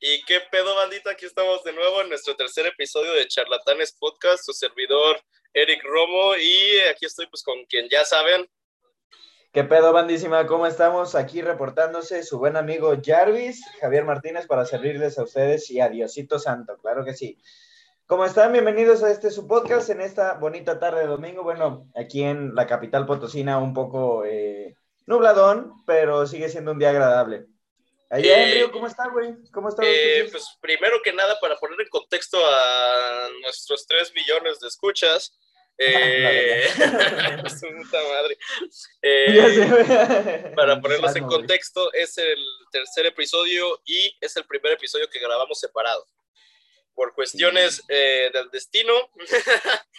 Y qué pedo, bandita, aquí estamos de nuevo en nuestro tercer episodio de Charlatanes Podcast, su servidor Eric Romo, y aquí estoy pues con quien ya saben. ¿Qué pedo, bandísima? ¿Cómo estamos? Aquí reportándose su buen amigo Jarvis, Javier Martínez, para servirles a ustedes y a Diosito Santo, claro que sí. ¿Cómo están? Bienvenidos a este su podcast en esta bonita tarde de domingo. Bueno, aquí en la capital potosina un poco eh, nubladón, pero sigue siendo un día agradable. Allá en Río, ¿cómo está, güey? ¿Cómo está? Eh, pues primero que nada, para poner en contexto a nuestros 3 millones de escuchas, eh, puta madre. Eh, para ponerlos en contexto, es el tercer episodio y es el primer episodio que grabamos separado. Por cuestiones eh, del destino,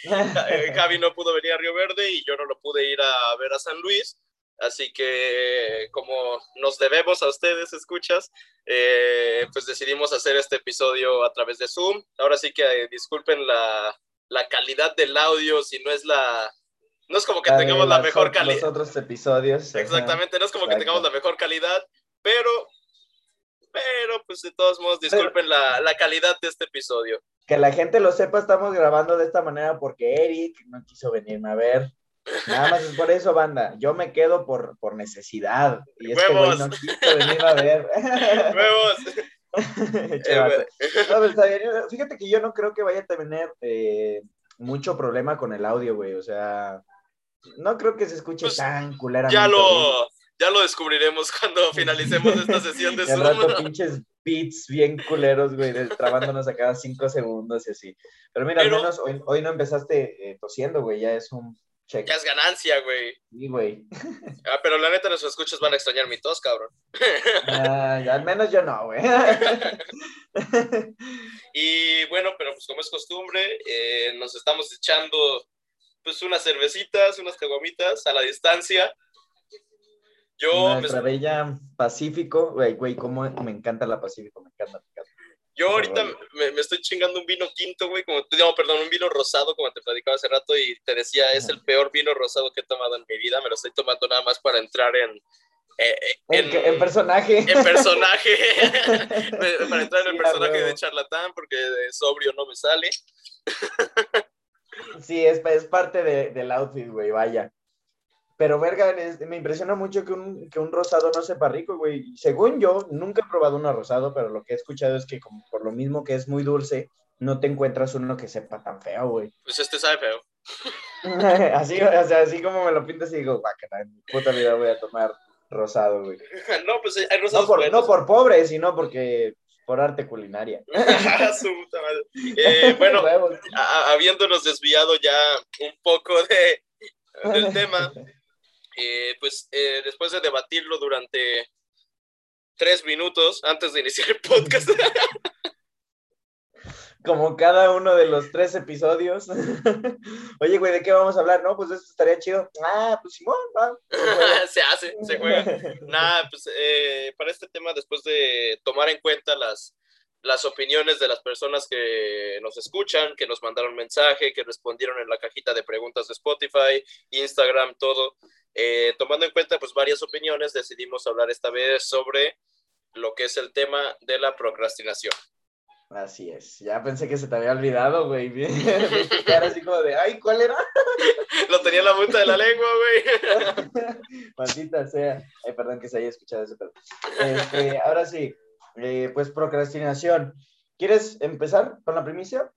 eh, Javi no pudo venir a Río Verde y yo no lo pude ir a ver a San Luis. Así que como nos debemos a ustedes, escuchas, eh, pues decidimos hacer este episodio a través de Zoom. Ahora sí que eh, disculpen la, la, calidad del audio, si no es la... No es como que tengamos la mejor calidad. Los otros episodios. Exactamente, no es como que tengamos la mejor calidad, pero, pero pues de todos modos disculpen la, la calidad de este episodio. Que la gente lo sepa, estamos grabando de esta manera porque Eric no quiso venirme a ver. Nada más es por eso, banda. Yo me quedo por, por necesidad. Y es que güey no quiso venir a ver. ¡Huevos! no, fíjate que yo no creo que vaya a tener eh, mucho problema con el audio, güey. O sea, no creo que se escuche pues, tan culera. Ya lo, ya lo descubriremos cuando finalicemos esta sesión de Zoom. rato pinches beats bien culeros, güey, trabándonos a cada cinco segundos y así. Pero mira, al menos hoy, hoy no empezaste eh, tosiendo, güey. Ya es un Check. Ya es ganancia, güey. Sí, güey. Ah, pero la neta, nuestros escuchas van a extrañar mi tos, cabrón. Ah, al menos yo no, güey. y bueno, pero pues como es costumbre, eh, nos estamos echando pues unas cervecitas, unas caguamitas a la distancia. Yo Nuestra me... bella Pacífico, güey, güey, cómo me encanta la Pacífico, me encanta, me encanta. Yo ahorita me, me, estoy chingando un vino tinto, güey, como, no, perdón, un vino rosado, como te platicaba hace rato, y te decía, es el peor vino rosado que he tomado en mi vida, me lo estoy tomando nada más para entrar en... Eh, en, en, personaje. En personaje. para entrar en el personaje de charlatán, porque de sobrio no me sale. sí, es, es parte de, del outfit, güey, vaya. Pero, verga, me impresiona mucho que un, que un rosado no sepa rico, güey. Según yo, nunca he probado uno rosado, pero lo que he escuchado es que como por lo mismo que es muy dulce, no te encuentras uno que sepa tan feo, güey. Pues este sabe feo. así, o sea, así como me lo pintas y digo, guácala, en puta vida voy a tomar rosado, güey. no, pues hay rosados no por, no por pobre, sino porque por arte culinaria. Su puta madre. Eh, bueno, habiéndonos desviado ya un poco de, del tema, eh, pues eh, después de debatirlo durante tres minutos antes de iniciar el podcast. Como cada uno de los tres episodios. Oye, güey, ¿de qué vamos a hablar? No, pues esto estaría chido. Ah, pues Simón, va. se hace, se juega. Nada, pues eh, para este tema, después de tomar en cuenta las, las opiniones de las personas que nos escuchan, que nos mandaron mensaje, que respondieron en la cajita de preguntas de Spotify, Instagram, todo. Eh, tomando en cuenta pues varias opiniones, decidimos hablar esta vez sobre lo que es el tema de la procrastinación. Así es, ya pensé que se te había olvidado, güey. así como de, ay, ¿cuál era? Lo tenía en la punta de la lengua, güey. Maldita sea. Ay, perdón que se haya escuchado eso, pero... Este, ahora sí, eh, pues procrastinación. ¿Quieres empezar con la primicia?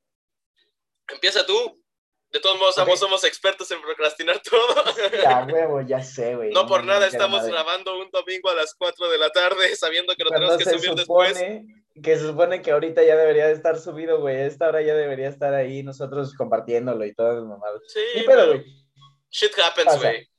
Empieza tú. De todos modos, okay. somos expertos en procrastinar todo. Ya, huevo, ya sé, güey. No, por nada estamos grabando un domingo a las 4 de la tarde sabiendo que lo tenemos que subir después. Que se supone que ahorita ya debería de estar subido, güey. Esta hora ya debería estar ahí nosotros compartiéndolo y todo, mamadas. Sí, pero, güey. Shit happens, güey.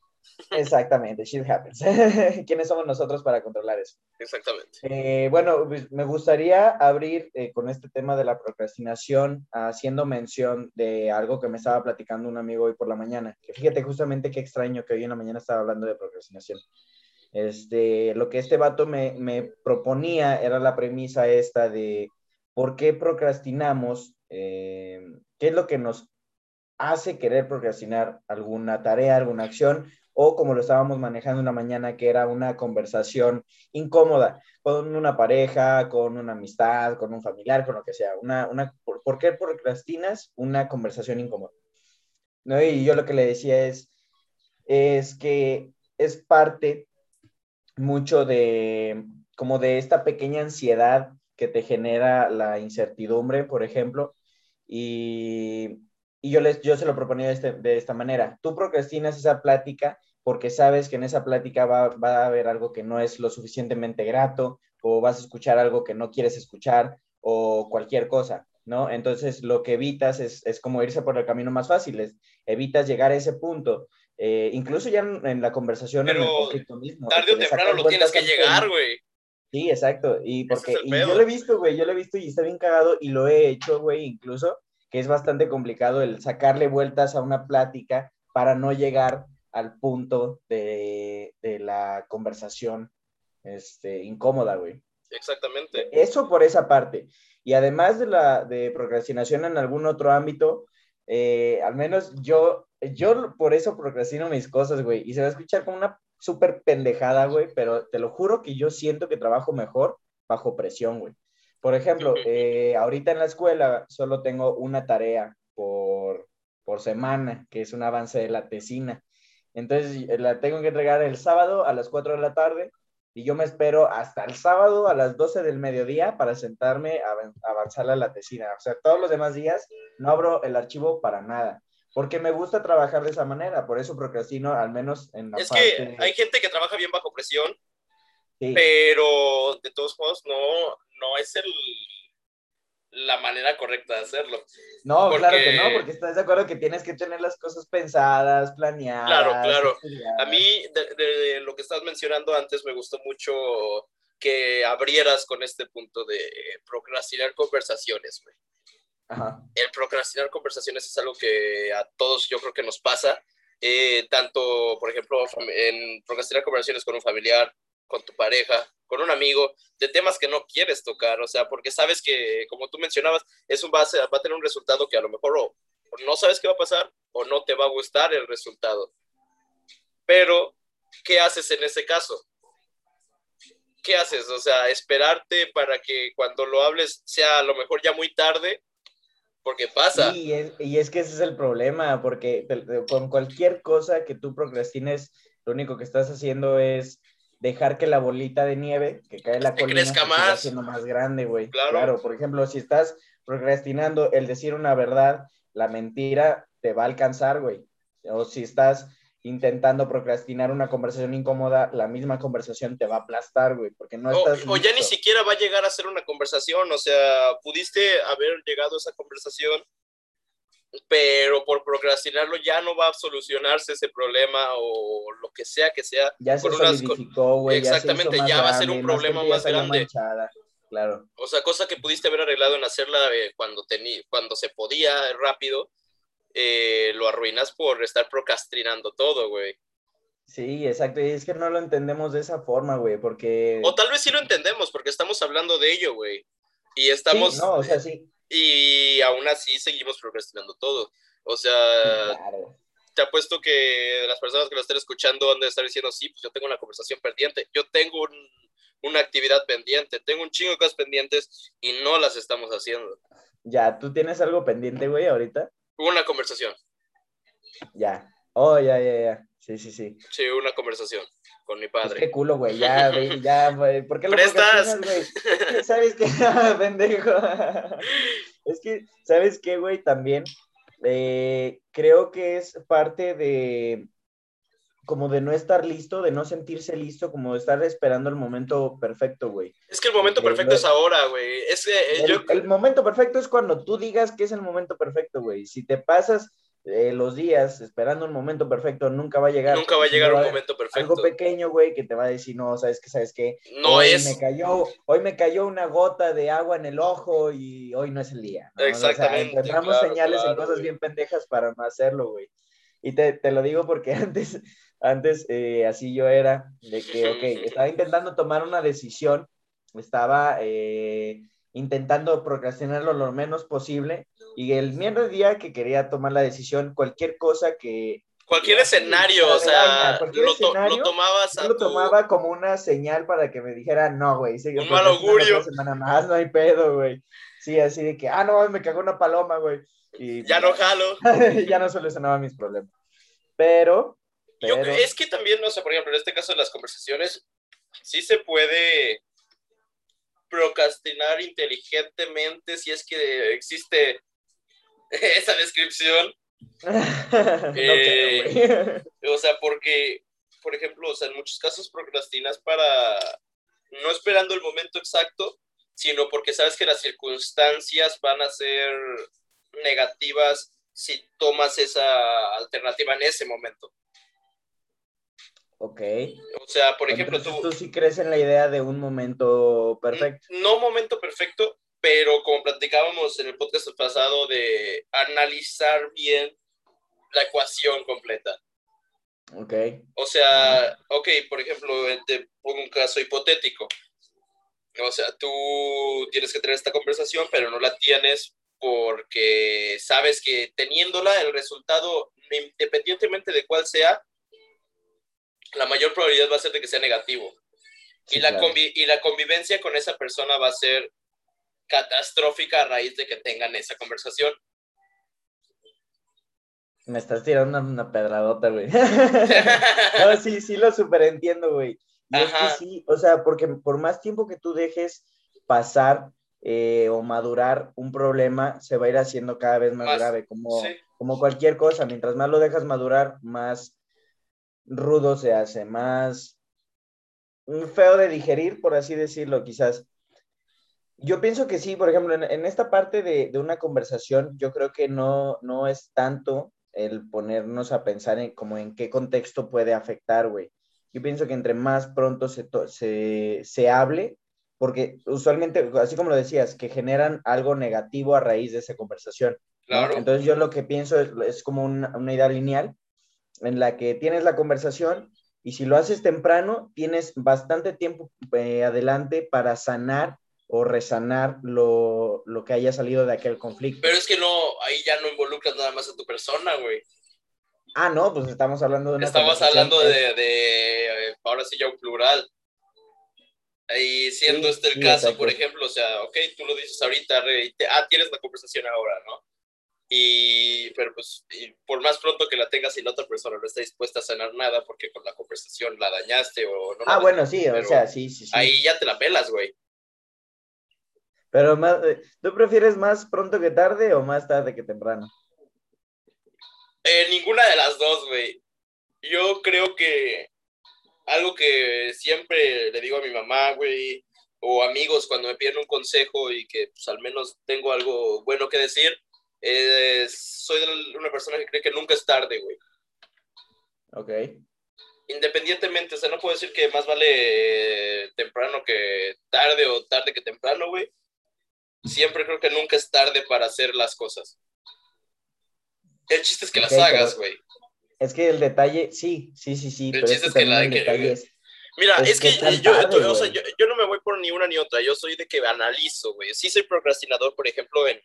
Exactamente, shit happens. ¿Quiénes somos nosotros para controlar eso? Exactamente. Eh, bueno, pues, me gustaría abrir eh, con este tema de la procrastinación, haciendo mención de algo que me estaba platicando un amigo hoy por la mañana. Que fíjate justamente qué extraño que hoy en la mañana estaba hablando de procrastinación. Este, lo que este vato me, me proponía era la premisa esta de por qué procrastinamos, eh, qué es lo que nos hace querer procrastinar alguna tarea, alguna acción, o como lo estábamos manejando una mañana, que era una conversación incómoda con una pareja, con una amistad, con un familiar, con lo que sea. Una, una, ¿por, qué procrastinas una conversación incómoda? ¿No? Y yo lo que le decía es, es que es parte mucho de, como de esta pequeña ansiedad que te genera la incertidumbre, por ejemplo, y, y yo, les, yo se lo proponía de, este, de, esta manera. Tú procrastinas esa plática porque sabes que en esa plática va, va, a haber algo que no es lo suficientemente grato o vas a escuchar algo que no quieres escuchar o cualquier cosa, ¿no? Entonces lo que evitas es, es como irse por el camino más fácil, es, evitas llegar a ese punto. Eh, incluso ya en, en, la conversación Pero en el mismo. Tarde o temprano lo tienes que llegar, güey. Sí, exacto. Y porque y yo lo he visto, güey, yo lo he visto y está bien cagado y lo he hecho, güey, incluso, que es bastante complicado el sacarle vueltas a una plática para no llegar al punto de, de la conversación este, incómoda, güey. Exactamente. Eso por esa parte. Y además de la de procrastinación en algún otro ámbito, eh, al menos yo, yo por eso procrastino mis cosas, güey. Y se va a escuchar como una súper pendejada, güey, pero te lo juro que yo siento que trabajo mejor bajo presión, güey. Por ejemplo, eh, ahorita en la escuela solo tengo una tarea por, por semana, que es un avance de la tesina. Entonces la tengo que entregar el sábado a las 4 de la tarde y yo me espero hasta el sábado a las 12 del mediodía para sentarme a avanzar la tesina. O sea, todos los demás días no abro el archivo para nada porque me gusta trabajar de esa manera, por eso procrastino al menos en la es que hay gente que trabaja bien bajo presión, pero de todos modos no, no es el, la manera correcta de hacerlo. No, claro que no, porque estás de acuerdo que tienes que tener las cosas pensadas, planeadas. Claro, claro. A mí, de, de, lo que estabas mencionando antes, me gustó mucho que abrieras con este punto de procrastinar conversaciones, güey. El procrastinar conversaciones es algo que a todos yo creo que nos pasa, eh, tanto, por ejemplo, en procrastinar conversaciones con un familiar, con tu pareja, con un amigo, de temas que no quieres tocar, o sea, porque sabes que, como tú mencionabas, es un, va, a va a tener un resultado que a lo mejor no sabes qué va a pasar o no te va a gustar el resultado. Pero, ¿qué haces en ese caso? ¿Qué haces? O sea, esperarte para que cuando lo hables sea a lo mejor ya muy tarde porque pasa. es, y es que ese es el problema, porque con cualquier cosa que tú procrastines, lo único que estás haciendo es dejar que la bolita de nieve que cae en la colina crezca más. siendo más grande, güey. Claro. claro, por ejemplo, si estás procrastinando el decir una verdad, la mentira te va a alcanzar, güey. O si estás intentando procrastinar una conversación incómoda, la misma conversación te va a aplastar, güey, porque no estás... O, ya ni siquiera va a llegar a ser una conversación, o sea, pudiste haber llegado a esa conversación, pero por procrastinarlo ya no va a solucionarse ese problema o lo que sea que sea. Ya se solidificó, güey. Exactamente, ya, va a ser un problema más grande. claro. O sea, cosa que pudiste haber arreglado en hacerla eh, cuando, cuando se podía rápido, eh, lo arruinas por estar procrastinando todo, güey. Sí, exacto, y es que no lo entendemos de esa forma, güey, porque... O tal vez sí lo entendemos, porque estamos hablando de ello, güey. Y estamos... no, o sea, sí. Y aún así seguimos procrastinando todo. O sea, te apuesto que las personas que lo estén escuchando han de estar diciendo, sí, pues yo tengo una conversación pendiente, yo tengo una actividad pendiente, tengo un chingo de cosas pendientes y no las estamos haciendo. Ya, ¿tú tienes algo pendiente, güey, ahorita? Una conversación. Ya. Oh, ya, ya, ya. Sí, sí, sí. Sí, una conversación con mi padre. qué culo, güey. Ya, güey, ya, güey. ¿Por qué lo prestas? güey? ¿Sabes qué? Pendejo. es que, ¿sabes qué, güey? También eh, creo que es parte de como de no estar listo, de no sentirse listo, como de estar esperando el momento perfecto, güey. Es que el momento perfecto es ahora, güey. Es el, yo... el, momento perfecto es cuando tú digas que es el momento perfecto, güey. Si te pasas eh, los días esperando un momento perfecto, nunca va a llegar. Nunca va a llegar un momento perfecto. Algo pequeño, güey, que te va a decir, no, sabes que, sabes qué. No hoy es. Me cayó, hoy me cayó una gota de agua en el ojo y hoy no es el día. Exactamente. O sea, señales en cosas bien pendejas para no hacerlo, güey. Y te, te, lo digo porque antes, antes eh, así yo era, de que, ok, estaba intentando tomar una decisión, estaba eh, intentando procrastinarlo lo menos posible, y el mismo día que quería tomar la decisión, cualquier cosa que... cualquier escenario, o sea, lo, tomabas a lo tomaba como una señal para que me dijera, no, güey, sí, un mal augurio. semana más, no hay pedo, güey. Sí, así de que, ah, no, me cagó una paloma, güey. Y, ya no jalo. ya no solucionaba mis problemas. Pero, pero... es que también, no sé, por ejemplo, en este caso de las conversaciones, sí se puede procrastinar inteligentemente si es que existe esa descripción. Eh, o sea, porque, por ejemplo, o sea, en muchos casos procrastinas para no esperando el momento exacto, sino porque sabes que las circunstancias van a ser negativas si tomas esa alternativa en ese momento. Ok. O sea, por ejemplo, tú... Tú sí crees en la idea de un momento perfecto. No momento perfecto, pero como platicábamos en el podcast pasado de analizar bien la ecuación completa. Ok. O sea, ok, por ejemplo, te pongo un caso hipotético. O sea, tú tienes que tener esta conversación, pero no la tienes porque sabes que teniéndola, el resultado, independientemente de cuál sea, la mayor probabilidad va a ser de que sea negativo. y, la y la convivencia con esa persona va a ser catastrófica a raíz de que tengan esa conversación. Me estás tirando una, pedradota, güey. no, sí, sí lo superentiendo, güey. Y es que sí, o sea, porque por más tiempo que tú dejes pasar eh, o madurar un problema, se va a ir haciendo cada vez más, grave, como, como cualquier cosa. Mientras más lo dejas madurar, más rudo se hace, más feo de digerir, por así decirlo, quizás. Yo pienso que sí, por ejemplo, en, esta parte de, una conversación, yo creo que no, no es tanto el ponernos a pensar en como en qué contexto puede afectar, güey. Yo pienso que entre más pronto se, se, se hable, porque usualmente, así como lo decías, que generan algo negativo a raíz de esa conversación. Claro. Entonces yo lo que pienso es, es como una, una idea lineal en la que tienes la conversación y si lo haces temprano, tienes bastante tiempo eh, adelante para sanar o resanar lo, lo, que haya salido de aquel conflicto. Pero es que no, ahí ya no involucras nada más a tu persona, güey. Ah, no, pues estamos hablando de una Estamos hablando de, de, eh, ahora sí ya un plural. Y siendo este el caso, por ejemplo, o sea, ok, tú lo dices ahorita, ah, tienes la conversación ahora, ¿no? Y, pero pues, por más pronto que la tengas y la otra persona no está dispuesta a sanar nada porque con la conversación la dañaste o no. Ah, bueno, sí, o sea, sí, sí, sí. Ahí ya te la pelas, güey. Pero más, eh, ¿tú prefieres más pronto que tarde o más tarde que temprano? Eh, ninguna de las dos, güey. Yo creo que algo que siempre le digo a mi mamá, güey, o amigos cuando me piden un consejo y que pues al menos tengo algo bueno que decir, eh, soy una persona que cree que nunca es tarde, güey. Ok. Independientemente, o sea, no puedo decir que más vale temprano que tarde o tarde que temprano, güey. Siempre creo que nunca es tarde para hacer las cosas. El chiste es que las hagas, güey. Es que el detalle, sí, sí, sí, sí. El chiste es, que, la, que, Mira, es, que, yo, o sea, yo, yo, no me voy por ni una ni otra, yo soy de que analizo, güey. Sí soy procrastinador, por ejemplo, en,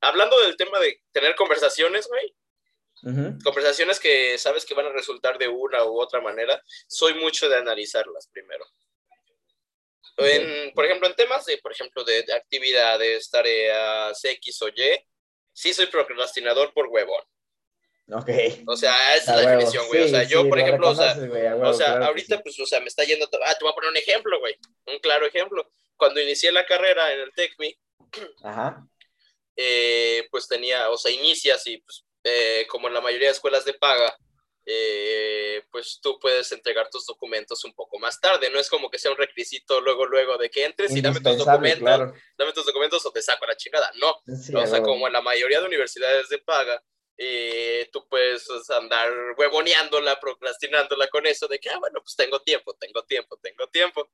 hablando del tema de tener conversaciones, güey, conversaciones que sabes que van a resultar de una u otra manera, soy mucho de analizarlas primero. En, por ejemplo, en temas de, por ejemplo, de, actividades, tareas X o Y, sí soy procrastinador por huevón. Ok. O sea, esa es la definición, güey. o sea, yo, por ejemplo, o sea, o sea ahorita, pues, o sea, me está yendo. Ah, te voy a poner un ejemplo, güey. Un claro ejemplo. Cuando inicié la carrera en el TECMI, Ajá. Eh, pues tenía, o sea, inicias y pues, eh, como en la mayoría de escuelas de paga, eh, pues tú puedes entregar tus documentos un poco más tarde. No es como que sea un requisito luego, luego de que entres y dame tus documentos, dame tus documentos o te saco la chingada. No, o sea, como en la mayoría de universidades de paga, tú puedes andar huevoneándola, procrastinándola con eso de que, ah, bueno, pues tengo tiempo, tengo tiempo, tengo tiempo.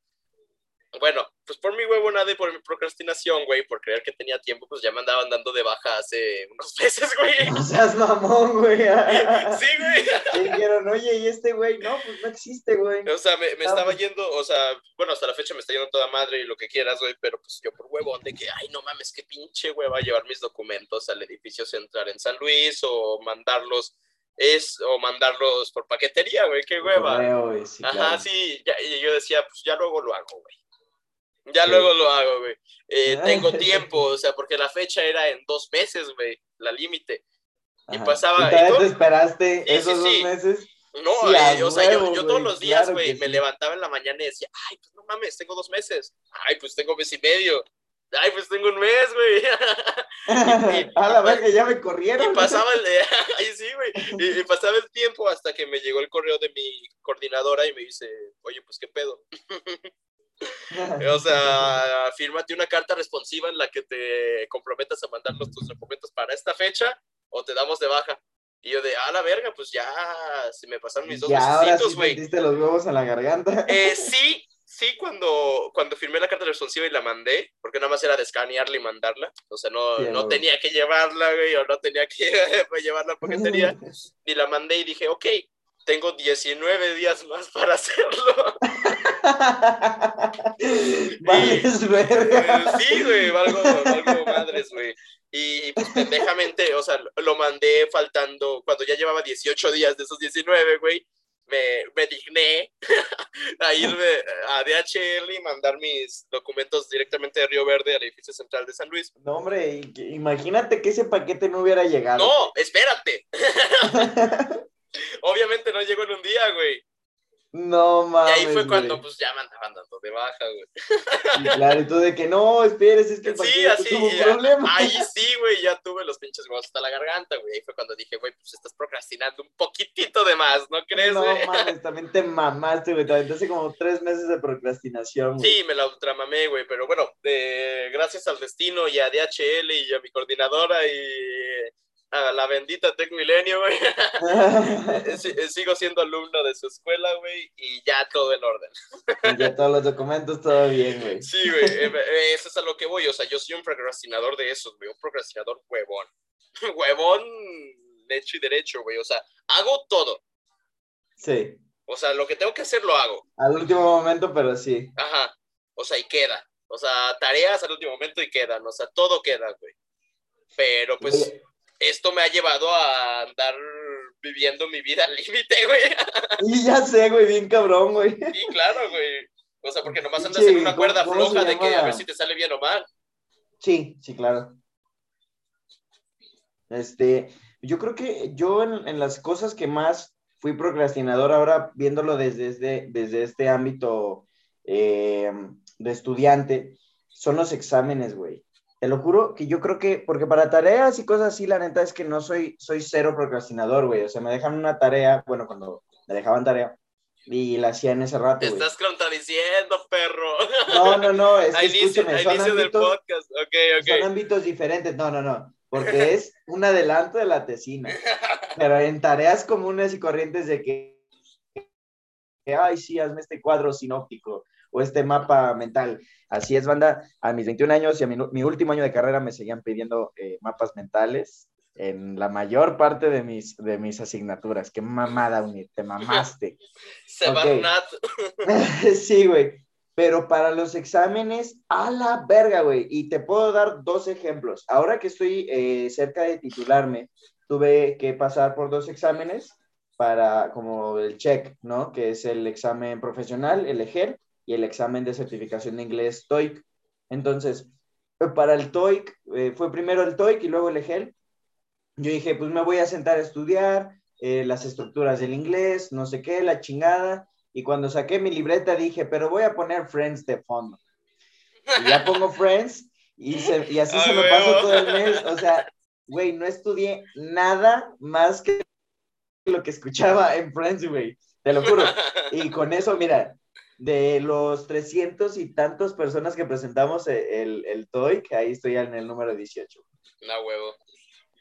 Bueno, pues por mi huevo nada y por mi procrastinación, güey, por creer que tenía tiempo, pues ya me andaban dando de baja hace unos meses, güey. No seas mamón, güey. sí, güey. Y dijeron, oye, ¿y este güey? No, pues no existe, güey. O sea, me, me estaba pues yendo, o sea, bueno, hasta la fecha me está yendo toda madre y lo que quieras, güey, pero pues yo por huevo, de que, ay, no mames, qué pinche güey va a llevar mis documentos al edificio central en San Luis o mandarlos es o mandarlos por paquetería, güey, qué hueva. Ajá, sí, y yo decía, pues ya luego lo hago, güey. Ya luego lo hago, güey. Eh, tengo tiempo, o sea, porque la fecha era en dos meses, güey, la límite. Y pasaba. ¿Y, te esperaste esos dos meses? No, eh, o sea, yo, yo todos los días, güey, me levantaba en la mañana y decía, ay, pues no mames, tengo dos meses. Ay, pues tengo mes y medio. Ay, pues tengo un mes, güey. a la vez que ya me corrieron. Y pasaba el, ay, sí, güey. Y, pasaba el tiempo hasta que me llegó el correo de mi coordinadora y me dice, oye, pues qué pedo. o sea, fírmate una carta responsiva en la que te comprometas a mandarnos tus documentos para esta fecha o te damos de baja. Y yo de, a la verga, pues ya se me pasaron mis dos mesecitos, güey. Sí los huevos en la garganta. Eh, sí, sí, cuando, cuando firmé la carta responsiva y la mandé, porque nada más era de escanearla y mandarla. O sea, no, no tenía que llevarla, güey, o no tenía que llevarla a paquetería. y la mandé y dije, ok, tengo 19 días más para hacerlo. Vales, verga. Sí, güey, algo, algo madres, güey. Y pues pendejamente, o sea, lo mandé faltando, cuando ya llevaba 18 días de esos 19, güey, me, me digné a irme a DHL y mandar mis documentos directamente de Río Verde al edificio central de San Luis. No, hombre, imagínate que ese paquete no hubiera llegado. No, espérate. Obviamente no llegó en un día, güey. No mames. Y ahí fue cuando pues ya me andaban dando de baja, güey. Y claro, y tú de que no, esperes, es que el sí, así, tuvo un problema. Ahí sí, güey, ya tuve los pinches huevos hasta la garganta, güey. Ahí fue cuando dije, güey, pues estás procrastinando un poquitito de más, ¿no crees, No mames, también te mamaste, güey. Te aventaste como tres meses de procrastinación, güey. Sí, me la ultramamé, güey, pero bueno, gracias al destino y a DHL y a mi coordinadora y a la bendita Tech Milenio, güey. Eh, eh, sigo siendo alumno de su escuela, güey, y ya todo en orden. ya todos los documentos, todo bien, güey. Sí, güey, eh, eso es a lo que voy. O sea, yo soy un procrastinador de esos, güey, un procrastinador huevón. huevón hecho y derecho, güey. O sea, hago todo. Sí. O sea, lo que tengo que hacer lo hago. Al último momento, pero sí. Ajá. O sea, y queda. O sea, tareas al último momento y quedan. O sea, todo queda, güey. Pero pues esto me ha llevado a andar viviendo mi vida al límite, güey. Y ya sé, güey, bien cabrón, güey. Sí, claro, güey. O sea, porque nomás andas en una cuerda floja de que a ver si te sale bien o mal. Sí, sí, claro. Este, yo creo que yo en, las cosas que más fui procrastinador ahora, viéndolo desde, desde, desde este ámbito eh, de estudiante, son los exámenes, güey. Te lo juro que yo creo que, porque para tareas y cosas así, la neta es que no soy, soy cero procrastinador, güey. O sea, me dejan una tarea, bueno, cuando me dejaban tarea, y la hacía en ese rato. Te estás contradiciendo, perro. No, no, no. Es que, inicio, inicio del podcast. Ok, ok. Son ámbitos diferentes. No, no, no. Porque es un adelanto de la tesina. Pero en tareas comunes y corrientes de que, que ay, sí, hazme este cuadro sinóptico o este mapa mental. Así es, banda. A mis 21 años y a mi, último año de carrera me seguían pidiendo eh, mapas mentales en la mayor parte de mis, de mis asignaturas. Qué mamada, Unir, te mamaste. Se okay. sí, güey. Pero para los exámenes, a la verga, güey. Y te puedo dar dos ejemplos. Ahora que estoy eh, cerca de titularme, tuve que pasar por dos exámenes para como el check, ¿no? Que es el examen profesional, el EGEL, y el examen de certificación de inglés TOEIC. Entonces, para el TOEIC, eh, fue primero el TOEIC y luego el EGEL. Yo dije, pues me voy a sentar a estudiar eh, las estructuras del inglés, no sé qué, la chingada. Y cuando saqué mi libreta dije, pero voy a poner Friends de fondo. Y ya pongo Friends y, y así se me pasó todo el mes. O sea, güey, no estudié nada más que lo que escuchaba en Friends, güey. Te lo juro. Y con eso, mira, de los 300 y tantos personas que presentamos e, el, el TOEIC, ahí estoy en el número 18. No, huevo.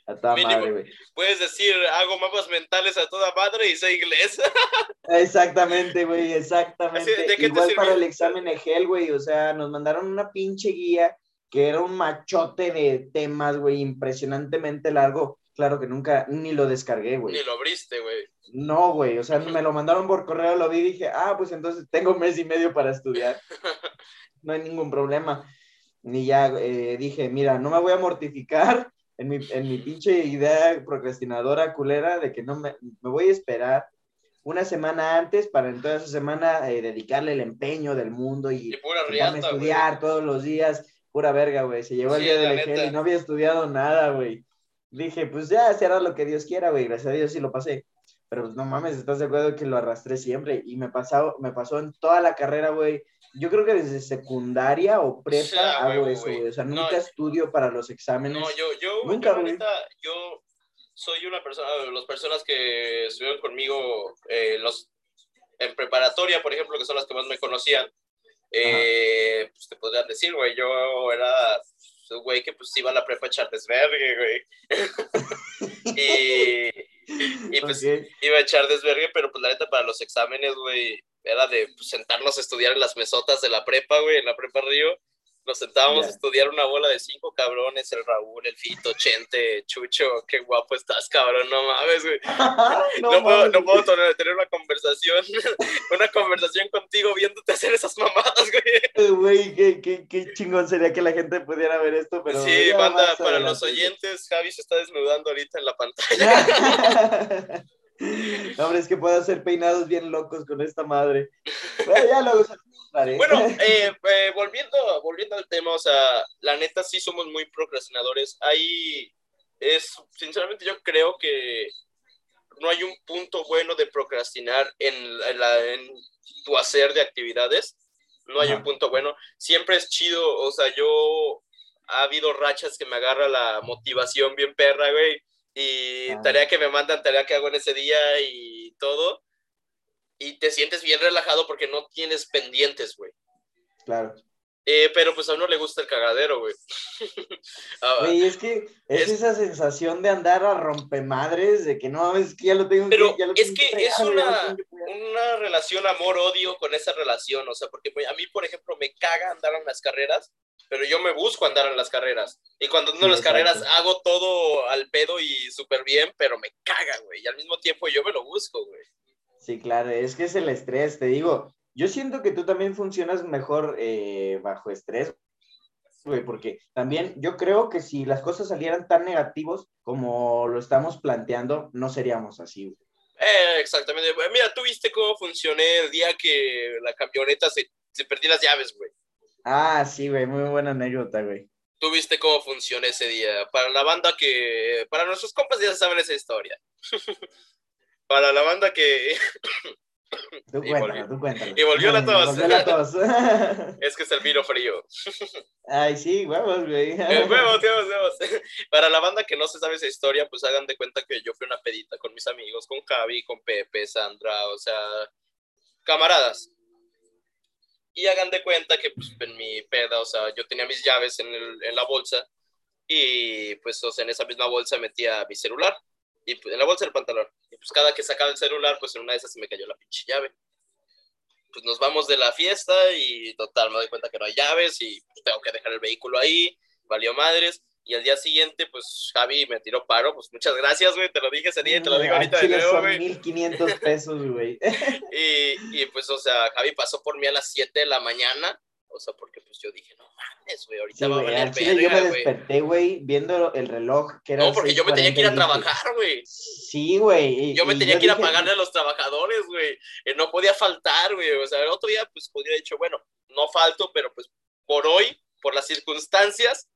A toda madre, güey. Puedes decir, hago mapas mentales a toda madre y soy inglés. exactamente, güey, exactamente. Igual para el examen EGEL, güey, o sea, nos mandaron una pinche guía que era un machote de temas, güey, impresionantemente largo. Claro que nunca, ni lo descargué, güey. Ni lo abriste, güey. No, güey, o sea, me lo mandaron por correo, lo vi y dije, ah, pues entonces tengo un mes y medio para estudiar. No hay ningún problema. Ni ya eh, dije, mira, no me voy a mortificar en mi, en mi pinche idea procrastinadora culera de que no me, me voy a esperar una semana antes para en toda esa semana eh, dedicarle el empeño del mundo y, Y riata, estudiar todos los días. Pura verga, güey. Se llegó el día la del. Egel y no había estudiado nada, güey. Dije, pues ya se hará lo que Dios quiera, güey. Gracias a Dios sí lo pasé. Pero pues no mames, ¿estás de acuerdo que lo arrastré siempre? Y me, pasado, me pasó en toda la carrera, güey. Yo creo que desde secundaria o prepa Sí, ah, hago huevo, eso, güey. O sea, No, nunca estudio para los exámenes. No, yo, yo, Nunca, yo, neta, yo soy una persona, las personas que estuvieron conmigo eh, los, en preparatoria, por ejemplo, que son las que más me conocían, eh, pues te podrían decir, güey, yo era un güey que pues iba a la prepa a echar desvergue, güey. y, y pues iba a echar desvergue, pero pues la neta para los exámenes, güey, era de pues, sentarnos a estudiar en las mesotas de la prepa, güey, en la prepa Río. Nos sentábamos a estudiar una bola de cinco cabrones, el Raúl, el Fito, Chente, Chucho, qué guapo estás, cabrón, no mames, güey. no, No, puedo, no puedo tener, una conversación, una conversación contigo viéndote hacer esas mamadas, Güey, qué, qué, qué chingón sería que la gente pudiera ver esto, pero... sí, banda, para los oyentes, Javi se está desnudando ahorita en la pantalla. No, hombre, es que puedo hacer peinados bien locos con esta madre. Bueno, ya luego eh, eh, volviendo, volviendo al tema, o sea, la neta sí somos muy procrastinadores. Ahí es, sinceramente yo creo que no hay un punto bueno de procrastinar en, en la- en tu hacer de actividades. No hay Ajá. un punto bueno. Siempre es chido, o sea, yo ha habido rachas que me agarra la motivación bien perra, güey. Y tarea que me mandan, tarea que hago en ese día y todo. Y te sientes bien relajado porque no tienes pendientes, güey. Claro. Eh, pero pues a uno le gusta el cagadero, güey. Ah, Güey, es que es, Es- esa sensación de andar a rompemadres, de que no, es que ya lo tengo Pero que ya lo es tengo que pegar, es una- que una relación amor-odio con esa relación, o sea, porque a mí, por ejemplo, me caga andar en las carreras, pero yo me busco andar en las carreras. Y cuando ando Sí, en las exacto. carreras hago todo al pedo y súper bien, pero me caga, güey. Y al mismo tiempo yo me lo busco, güey. Sí, claro, es que es el estrés, te digo. Yo siento que tú también funcionas mejor eh, bajo estrés, güey, porque también yo creo que si las cosas salieran tan negativos como lo estamos planteando, no seríamos así. güey. Eh, exactamente. Mira, tú viste cómo funcioné el día que la camioneta se, se perdí las llaves, güey. Ah, sí, güey, muy buena anécdota, güey. Tú viste cómo funcionó ese día. Para la banda que. Para nuestros compas ya saben esa historia. para la banda que. Tú Y volvió- tú y volvió la tos. Volvió la tos. Es que es el vino frío. Ay, sí, huevos, güey. Eh, huevos, huevos, huevos. Para la banda que no se sabe esa historia, pues hagan de cuenta que yo fui una pedita con mis amigos, con Javi, con Pepe, Sandra, o sea, camaradas. Y hagan de cuenta que pues, en mi peda, o sea, yo tenía mis llaves en, el- en la bolsa y pues o sea, en esa misma bolsa metía mi celular y pues, en la bolsa del pantalón. Y pues cada que sacaba el celular, pues en una de esas se me cayó la pinche llave. Pues nos vamos de la fiesta y total, me doy cuenta que no hay llaves y pues, tengo que dejar el vehículo ahí, valió madres. Y al día siguiente, pues Javi me tiró paro, pues muchas gracias, güey, te lo dije ese día y te lo digo Al ahorita de nuevo, güey. 1500 pesos, güey. Y, y pues, o sea, Javi pasó por mí a las 7 de la mañana, o sea, porque pues yo dije, no mames, güey, ahorita Sí, va a chile yo me desperté, güey, viendo el reloj que era No, porque yo me tenía que ir a 6:40 y dije, trabajar, güey. Sí, güey. Yo me tenía que ir a pagarle a los trabajadores, güey. No podía faltar, güey. O sea, el otro día, pues, podría haber dicho, bueno, no falto, pero pues, por hoy, por las circunstancias,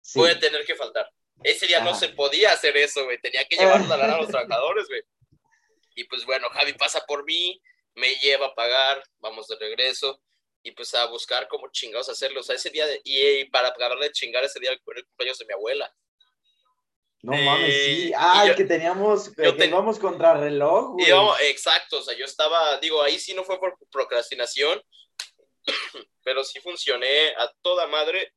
sí. voy a tener que faltar. Ese día no Ajá. se podía hacer eso, güey. Tenía que llevar la lana a los trabajadores, güey. Y pues bueno, Javi pasa por mí, me lleva a pagar, vamos de regreso. Y pues a buscar cómo chingados hacerlo. O sea, ese día, de- y, para acabarle de chingar ese día, el cumpleaños de mi abuela. No mames, Eh, sí. Ah, yo- que teníamos, que yo ten- vamos contra reloj, güey. Yo, exacto, o sea, yo estaba, digo, ahí sí no fue por procrastinación, pero sí funcioné a toda madre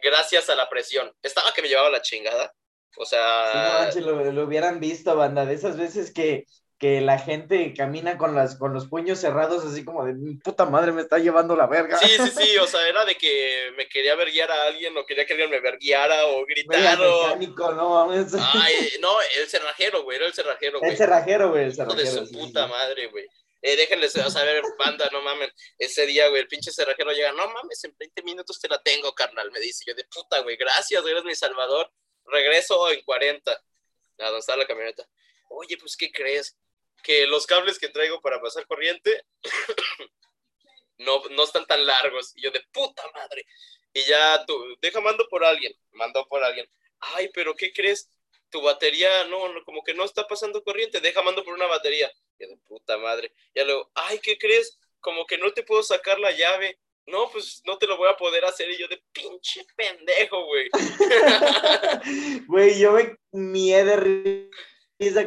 gracias a la presión. Estaba que me llevaba la chingada. O Sí, no sea, manches, lo, lo hubieran visto, banda, de esas veces que, que la gente camina con, las, con los puños cerrados, así como de puta madre, me está llevando la verga. sí, sí, sí, o sea, era de que me quería ver guiar a alguien o quería que alguien me o gritar o... mecánico, no mames. Ay, no, el cerrajero, güey, era el cerrajero, güey. el cerrajero, güey, el Hijo de cerrajero. su sí, puta sí. madre, güey. Eh, déjenles saber, banda, no mamen. Ese día, güey, el pinche cerrajero llega, no mames, en 20 minutos te la tengo, carnal. Me dice yo de puta, güey, gracias, eres mi salvador. Regreso en 40. A donde está la camioneta. Oye, pues, ¿qué crees? Que los cables que traigo para pasar corriente no, no están tan largos. Y yo de puta madre. Y ya tú, deja, mando por alguien. Mandó por alguien. Ay, pero ¿qué crees? Tu batería, no, no, como que no está pasando corriente. Deja, mando por una batería. Y de puta madre. Ya luego, ay, ¿qué crees? Como que no te puedo sacar la llave. No, pues no te lo voy a poder hacer. Y yo de pinche pendejo, güey. Güey, yo me miedo de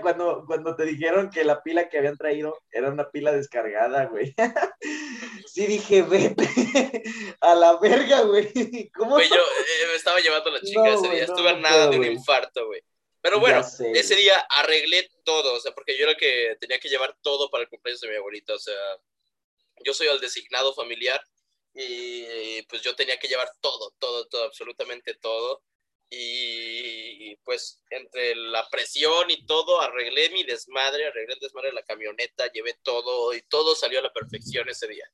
cuando, cuando te dijeron que la pila que habían traído era una pila descargada, güey. sí dije, vete a la verga, güey. ¿Cómo güey, yo eh, me estaba llevando la chica ese día. Estuve nada de un infarto, güey. Pero bueno, ese día arreglé todo, o sea, porque yo era que tenía que llevar todo para el cumpleaños de mi abuelita, o sea, yo soy el designado familiar y pues yo tenía que llevar todo, todo, todo, absolutamente todo. Y pues entre la presión y todo, arreglé mi desmadre, arreglé el desmadre de la camioneta, llevé todo y todo salió a la perfección ese día.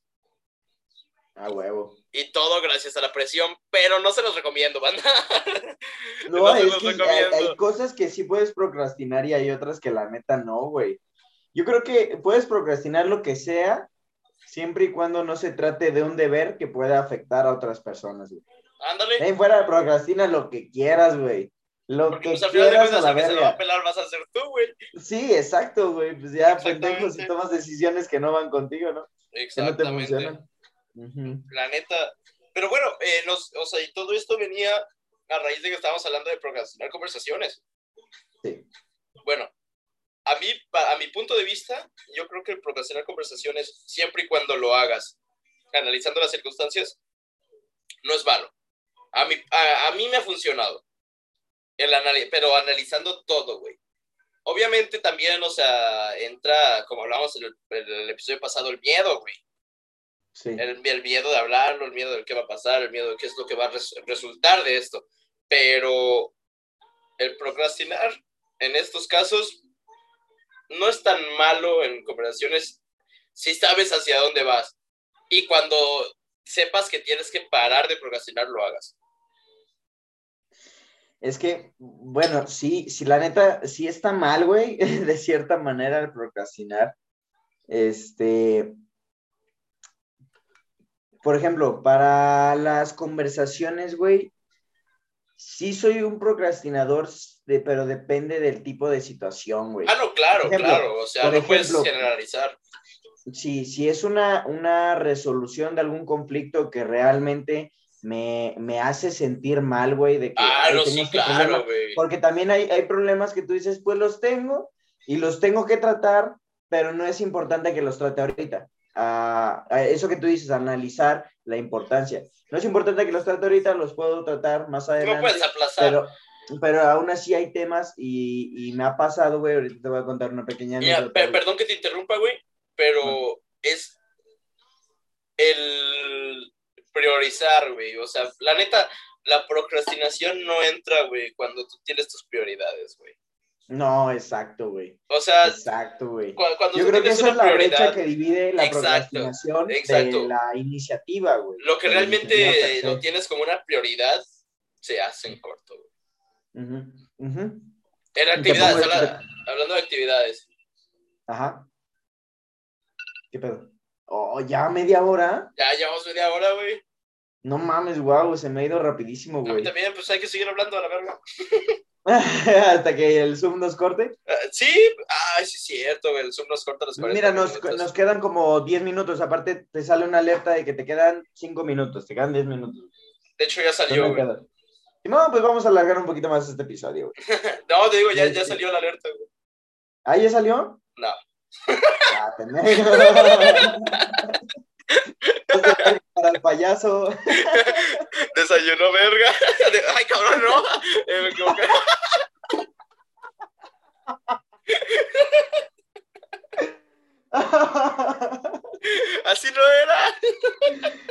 Ah, huevo. Y todo gracias a la presión, pero no se los recomiendo, banda. No, es que hay, cosas que sí puedes procrastinar y hay otras que la neta no, güey. Yo creo que puedes procrastinar lo que sea, siempre y cuando no se trate de un deber que pueda afectar a otras personas, güey. Ándale. Ahí fuera, procrastina lo que quieras, güey. Lo que pues, quieras a la verga. se va a pelar vas a hacer tú, güey. Sí, exacto, güey. Pues ya pendejos y tomas decisiones que no van contigo, ¿no? Exactamente. Que no te La neta. Pero bueno, eh, nos, o sea, y todo esto venía a raíz de que estábamos hablando de procrastinar conversaciones. Sí. Bueno, a mí, a mi punto de vista, yo creo que el procrastinar conversaciones, siempre y cuando lo hagas, analizando las circunstancias, no es malo. A mí, a, mí me ha funcionado. El pero analizando todo, güey. Obviamente también, o sea, entra, como hablábamos en el, episodio pasado, el miedo, güey. Sí. El, el, miedo de hablarlo, el miedo de qué va a pasar, el miedo de qué es lo que va a resultar de esto. Pero el procrastinar en estos casos no es tan malo en conversaciones si sabes hacia dónde vas. Y cuando sepas que tienes que parar de procrastinar, lo hagas. Es que, bueno, sí, sí, la neta, sí está mal, güey, de cierta manera el procrastinar. Este, por ejemplo, para las conversaciones, güey, sí soy un procrastinador, de, pero depende del tipo de situación, güey. Ah, no, claro, claro, o sea, no puedes generalizar. Sí, si es una, una resolución de algún conflicto que realmente me, me hace sentir mal, güey, de que... Ah, no, sí, este claro, güey. Porque también hay, hay problemas que tú dices, pues los tengo y los tengo que tratar, pero no es importante que los trate ahorita. Ah, ah, eso que tú dices, analizar la importancia. No es importante que los trate ahorita, los puedo tratar más adelante. No puedes aplazar. Pero, pero aún así hay temas y, y me ha pasado, güey, ahorita te voy a contar una pequeña Mira, perdón que te interrumpa, güey, pero es el priorizar, güey. O sea, la neta, la procrastinación no entra, güey, cuando tú tienes tus prioridades, güey. No, exacto, güey. O sea, exacto, güey. Cuando Yo creo que esa es la brecha que divide la procrastinación de la iniciativa, güey. Lo que realmente lo tienes como una prioridad se hace en corto, güey. En actividades, hablando de actividades. Ajá. ¿Qué pedo? Oh, ya media hora. Ya llevamos media hora, güey. No mames, guau, se me ha ido rapidísimo, güey. también, pues hay que seguir hablando a la verga. Hasta que el Zoom nos corte. Ah, sí, ay, sí es cierto, el Zoom nos corta los 40 Mira, nos, nos, quedan como 10 minutos. Aparte, te sale una alerta de que te quedan 5 minutos. Te quedan 10 minutos. De hecho, ya salió, güey. No, pues vamos a alargar un poquito más este episodio, güey. no, te digo, ya, ya salió la alerta, güey. ¿Ah, ya salió? No. Para el payaso. Desayunó verga. Ay, cabrón, no. Eh, me equivoqué. Así no era.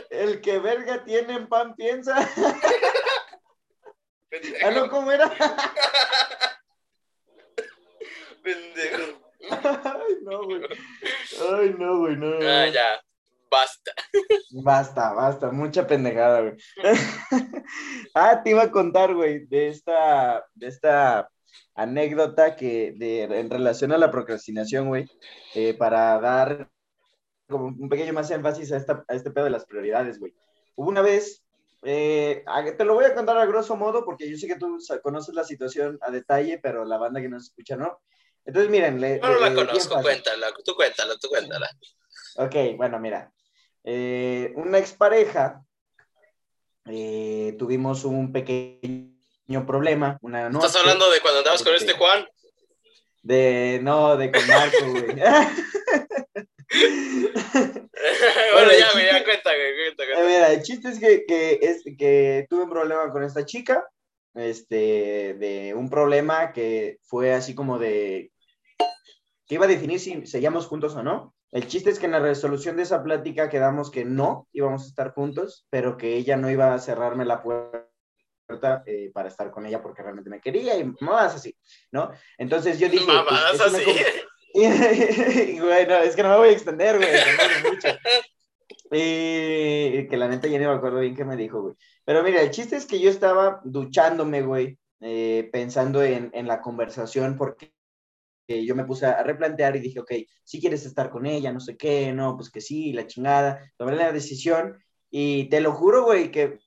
El que verga tiene en pan piensa. ¿Ah, no, cómo era? Pendejo. Ay, no, güey. Ay, no, güey, no. Ah, ya. Basta. Basta, basta, mucha pendejada, güey. ah, te iba a contar, güey, de esta, de esta anécdota que de, en relación a la procrastinación, güey, eh, para dar como un pequeño más énfasis a, esta, a este pedo de las prioridades, güey. Hubo una vez, eh, te lo voy a contar a grosso modo porque yo sé que tú conoces la situación a detalle, pero la banda que nos escucha no. Entonces, miren, le, no, no la conozco, cuéntala, tú cuéntala, tú cuéntala. Ok, bueno, mira, eh, una expareja, eh, tuvimos un pequeño problema. Una ¿Estás hablando de cuando andabas con este Juan? De, no, de con Marco, güey. bueno, ya, me ya, cuenta, cuenta, cuenta. Mira, el chiste es que, que, es que tuve un problema con esta chica, este, de un problema que fue así como de, que iba a definir si seguíamos juntos o no. El chiste es que en la resolución de esa plática quedamos que no íbamos a estar juntos, pero que ella no iba a cerrarme la puerta eh, para estar con ella porque realmente me quería y más así, ¿no? Entonces yo dije... Mamadas pues, así. bueno, es que no me voy a extender, güey. No mucho. Y que la neta ya no me acuerdo bien qué me dijo, güey. Pero mira, el chiste es que yo estaba duchándome, güey, eh, pensando en, en la conversación porque yo me puse a replantear y dije, ok, si quieres estar con ella, no sé qué, no, pues que sí, la chingada, tomé la decisión y te lo juro, güey, que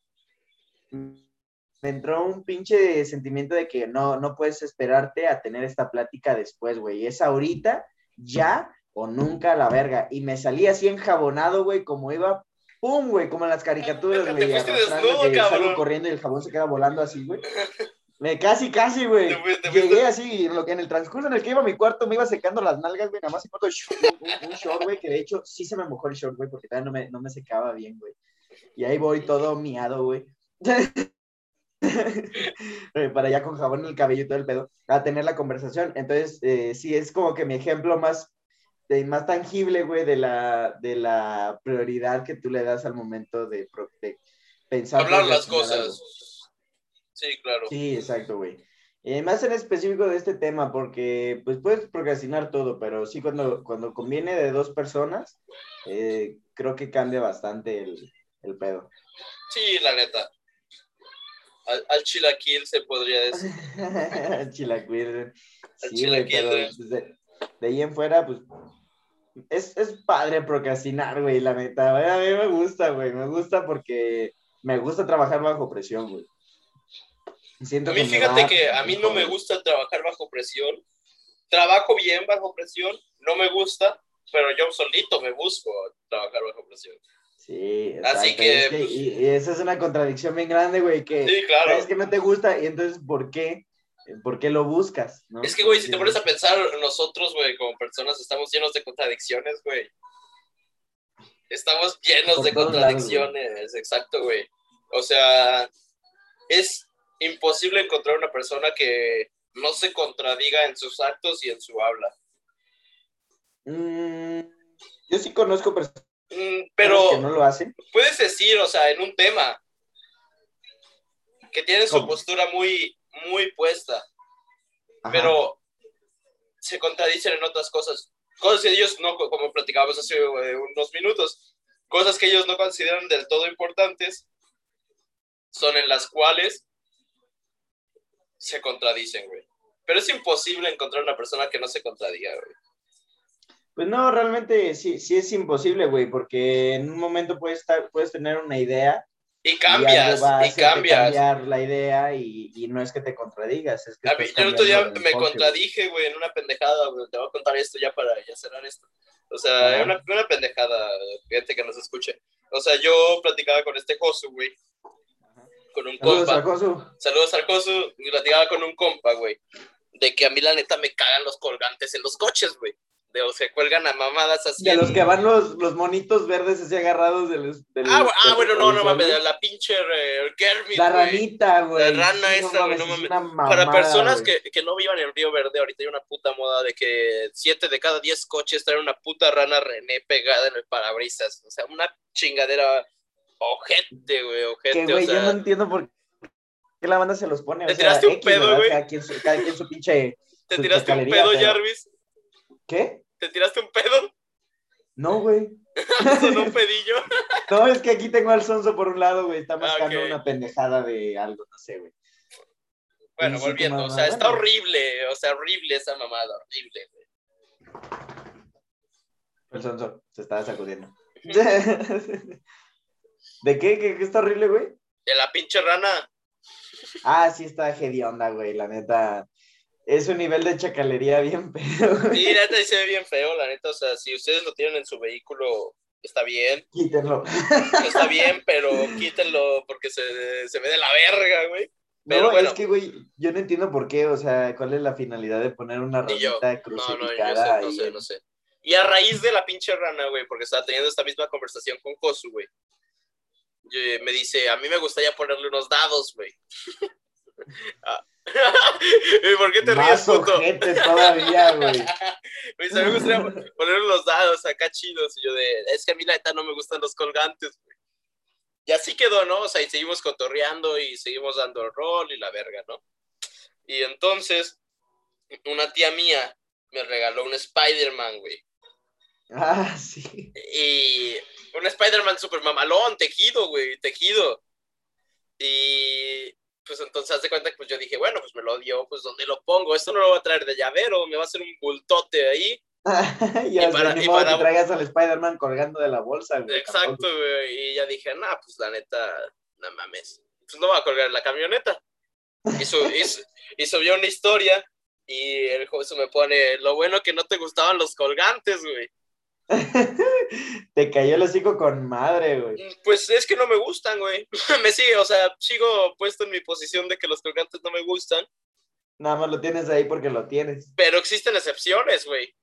me entró un pinche sentimiento de que no, no puedes esperarte a tener esta plática después, güey, es ahorita, ya o nunca la verga. Y me salí así enjabonado, güey, como iba, pum, güey, como en las caricaturas, güey, arrastrando, corriendo y el jabón se queda volando así, güey. Me, casi, casi, güey. Llegué así, lo que en el transcurso en el que iba a mi cuarto me iba secando las nalgas, güey, nada más un, un, short, güey, que de hecho sí se me mojó el short, güey, porque todavía no me, no me secaba bien, güey. Y ahí voy todo miado, güey. Para allá con jabón en el cabello y todo el pedo, a tener la conversación. Entonces, eh, sí, es como que mi ejemplo más, más tangible, güey, de la, de la prioridad que tú le das al momento de, de pensar. Hablar las cosas. Sí, claro. Sí, exacto, güey. Eh, más en específico de este tema, porque pues puedes procrastinar todo, pero sí cuando, cuando conviene de dos personas, eh, creo que cambia bastante el, el, pedo. Sí, la neta. Al, chilaquil se podría decir. al chilaquil. Sí, güey, pero pues, de, de, ahí en fuera, pues es, es padre procrastinar, güey, la neta. A mí me gusta, güey, me gusta porque me gusta trabajar bajo presión, güey a mí fíjate que a mí no me gusta trabajar bajo presión. Trabajo bien bajo presión, no me gusta, pero yo solito me busco trabajar bajo presión. Sí, así que... y, esa es una contradicción bien grande, güey, que sí, claro. es que no te gusta y entonces ¿por qué? ¿Por qué lo buscas? Es que, güey, si te pones a pensar, nosotros, güey, como personas estamos llenos de contradicciones, güey. Estamos llenos de contradicciones, exacto, güey. O sea, es imposible encontrar una persona que no se contradiga en sus actos y en su habla. Mm, yo sí conozco personas mm, pero que no lo hacen. Puedes decir, o sea, en un tema que tienen su postura muy, muy puesta, pero se contradicen en otras cosas. Cosas que ellos no, como platicábamos hace eh, unos minutos, cosas que ellos no consideran del todo importantes, son en las cuales se contradicen, güey. Pero es imposible encontrar una persona que no se contradiga, güey. Pues no, realmente sí, sí es imposible, güey, porque en un momento puedes, estar, puedes tener una idea. Y cambias, y, cambias. cambiar la idea y, y, no es que te contradigas. Es que a mí, yo el otro día me contradije, güey, en una pendejada, güey. Te voy a contar esto ya para ya cerrar esto. O sea, una, una pendejada, gente que nos escuche. O sea, yo platicaba con este Josu, güey con un compa. Saludos al Cosu. Y platicaba con un compa, güey. De que a mí la neta me cagan los colgantes en los coches, güey. De, o se cuelgan a mamadas así. A los que van los, los monitos verdes así agarrados del. ah, ah bueno, no, no mames, la pinche uh, Kermit. La ranita, güey. La rana esa, güey, no mames. Para personas que, que, no vivan en Río Verde, ahorita hay una puta moda de que siete de cada diez coches traen una puta rana René pegada en el parabrisas. O sea, una chingadera ojete, güey, ojete. Que, güey, yo no entiendo por qué la banda se los pone. ¿Te tiraste un pedo, güey? Cada, quien su pinche. ¿Te tiraste un pedo, Jarvis? ¿Qué? ¿Te tiraste un pedo? No, güey. Sonó un pedillo. No, es que aquí tengo al sonso por un lado, güey. Está mascando Ah, una pendejada de algo, no sé, güey. Bueno, volviendo, o sea, está horrible, o sea, horrible esa mamada, horrible, güey. El sonso se estaba sacudiendo. ¿De qué? ¿Qué, qué está horrible, güey? De la pinche rana. Ah, sí está hedionda, güey, la neta. Es un nivel de chacalería bien güey. Sí, neta, sí se ve bien feo, la neta, o sea, si ustedes lo tienen en su vehículo, está bien, Quítenlo. está bien, pero quítenlo porque se, se ve de la verga, güey. Pero no, bueno. es que, güey, yo no entiendo por qué, o sea, cuál es la finalidad de poner una ranita No, no, yo crucificada sé, no sé, no sé. Y a raíz de la pinche rana, güey, porque estaba teniendo esta misma conversación con Josu, güey. Yo- Me dice, a mí me gustaría ponerle unos dados, güey. Ah. ¿Y ¿Por qué te ríes, Más puto? ojete todavía, güey. Me dice, a mí me gustaría ponerle unos dados acá chidos. Y yo de, es que a mí la neta no me gustan los colgantes, güey. Y así quedó, ¿no? O sea, y seguimos cotorreando y seguimos dando el rol y la verga, ¿no? Y entonces, una tía mía me regaló un Spider-Man, güey. Ah, sí. Y Spider-Man super mamalón, tejido, güey, tejido. Y pues entonces haz de cuenta que pues yo dije, bueno, pues me lo dio, pues ¿dónde lo pongo? Esto no lo voy a traer de llavero, me va a hacer un bultote ahí. ya Y para- y para- que traigas al Spider-Man colgando de la bolsa, güey. Exacto, güey. Y ya dije, nah, pues la neta, no mames. Pues no va a colgar en la camioneta. Y, su- y su- y subió una historia y el joven me pone, lo bueno que no te gustaban los colgantes, güey. Te cayó el hocico con madre, güey. Pues es que no me gustan, güey. me sigue, o sea, sigo puesto en mi posición de que los colgantes no me gustan, Nada más lo tienes ahí porque lo tienes. pero existen excepciones, güey.